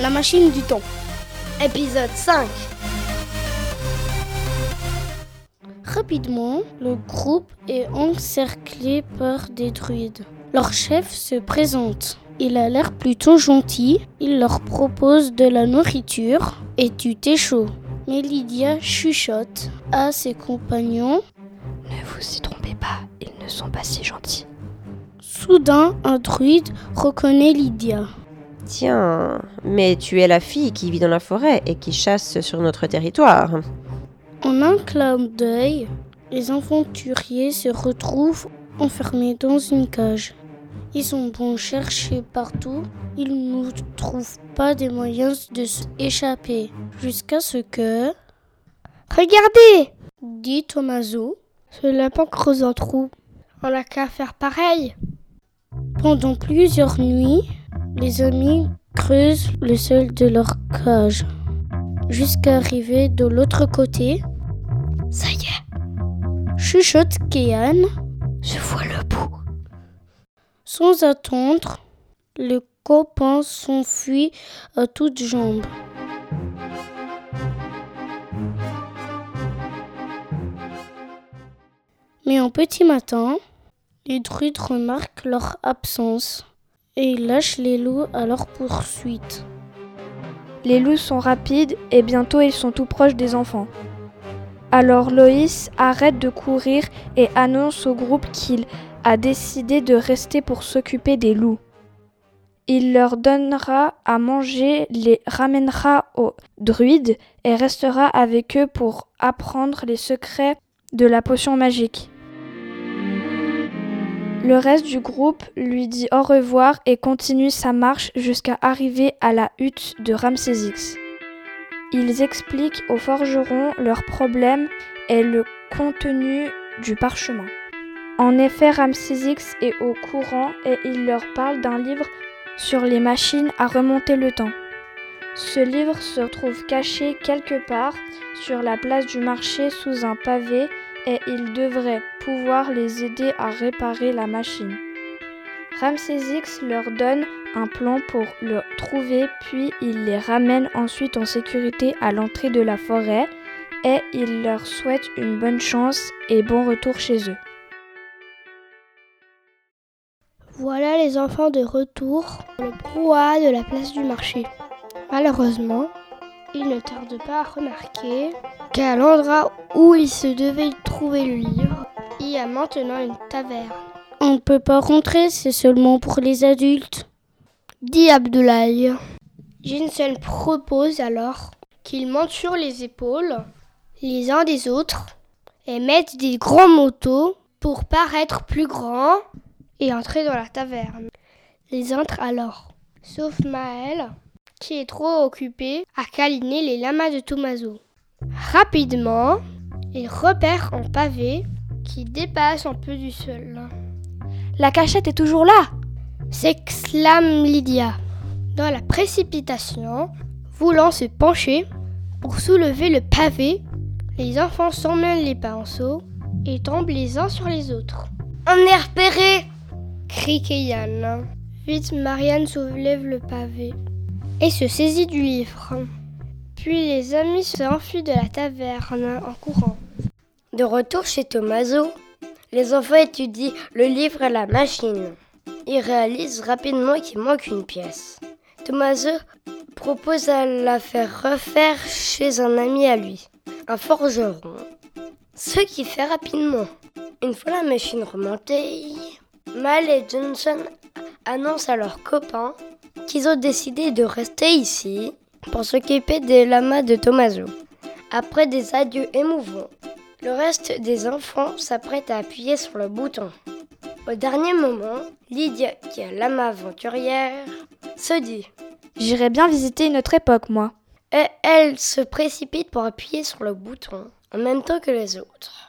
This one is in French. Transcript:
La machine du temps. Épisode 5 Rapidement, le groupe est encerclé par des druides. Leur chef se présente. Il a l'air plutôt gentil. Il leur propose de la nourriture et du thé chaud. Mais Lydia chuchote à ses compagnons. Ne vous y trompez pas, ils ne sont pas si gentils. Soudain, un druide reconnaît Lydia. Tiens, mais tu es la fille qui vit dans la forêt et qui chasse sur notre territoire. En un clin d'œil, les aventuriers se retrouvent enfermés dans une cage. Ils ont bon chercher partout, ils ne trouvent pas des moyens de s'échapper. Jusqu'à ce que... Regardez dit Tommaso. Ce lapin creuse un trou. On n'a qu'à faire pareil. Pendant plusieurs nuits, les amis creusent le sol de leur cage. Jusqu'à arriver de l'autre côté. Ça y est, Chuchote Kéan. je vois le bout. Sans attendre, les copains s'enfuient à toutes jambes. Mais un petit matin, les druides remarquent leur absence et ils lâchent les loups à leur poursuite. Les loups sont rapides et bientôt ils sont tout proches des enfants. Alors Loïs arrête de courir et annonce au groupe qu'il a décidé de rester pour s'occuper des loups. Il leur donnera à manger, les ramènera aux druides et restera avec eux pour apprendre les secrets de la potion magique. Le reste du groupe lui dit au revoir et continue sa marche jusqu'à arriver à la hutte de Ramsès X. Ils expliquent aux forgerons leurs problèmes et le contenu du parchemin. En effet, Ramsès X est au courant et il leur parle d'un livre sur les machines à remonter le temps. Ce livre se trouve caché quelque part sur la place du marché sous un pavé et il devrait pouvoir les aider à réparer la machine. Ramsès leur donne un plan pour le trouver, puis il les ramène ensuite en sécurité à l'entrée de la forêt et il leur souhaite une bonne chance et bon retour chez eux. Voilà les enfants de retour le brouhaha de la place du marché. Malheureusement, ils ne tardent pas à remarquer qu'à l'endroit où ils se devaient trouver le livre, il y a maintenant une taverne. On ne peut pas rentrer, c'est seulement pour les adultes. Dit Abdoulaye. Jensen propose alors qu'ils montent sur les épaules les uns des autres et mettent des grands motos pour paraître plus grands et entrer dans la taverne. Ils entrent alors, sauf Maël, qui est trop occupé à câliner les lamas de Tommaso. Rapidement, ils repèrent un pavé qui dépasse un peu du sol. La cachette est toujours là s'exclame Lydia. Dans la précipitation, voulant se pencher pour soulever le pavé, les enfants s'emmènent les pinceaux et tombent les uns sur les autres. On est repéré crie Keyan. Vite, Marianne soulève le pavé et se saisit du livre. Puis les amis s'enfuient de la taverne en courant. De retour chez Tommaso, les enfants étudient le livre et la machine. Ils réalisent rapidement qu'il manque une pièce. Tommaso propose à la faire refaire chez un ami à lui, un forgeron. Ce qui fait rapidement. Une fois la machine remontée, Mal et Johnson annoncent à leurs copains qu'ils ont décidé de rester ici pour s'occuper des lamas de Tommaso. Après des adieux émouvants, le reste des enfants s'apprête à appuyer sur le bouton. Au dernier moment, Lydia, qui est lama aventurière, se dit J'irais bien visiter une autre époque, moi. et elle se précipite pour appuyer sur le bouton en même temps que les autres.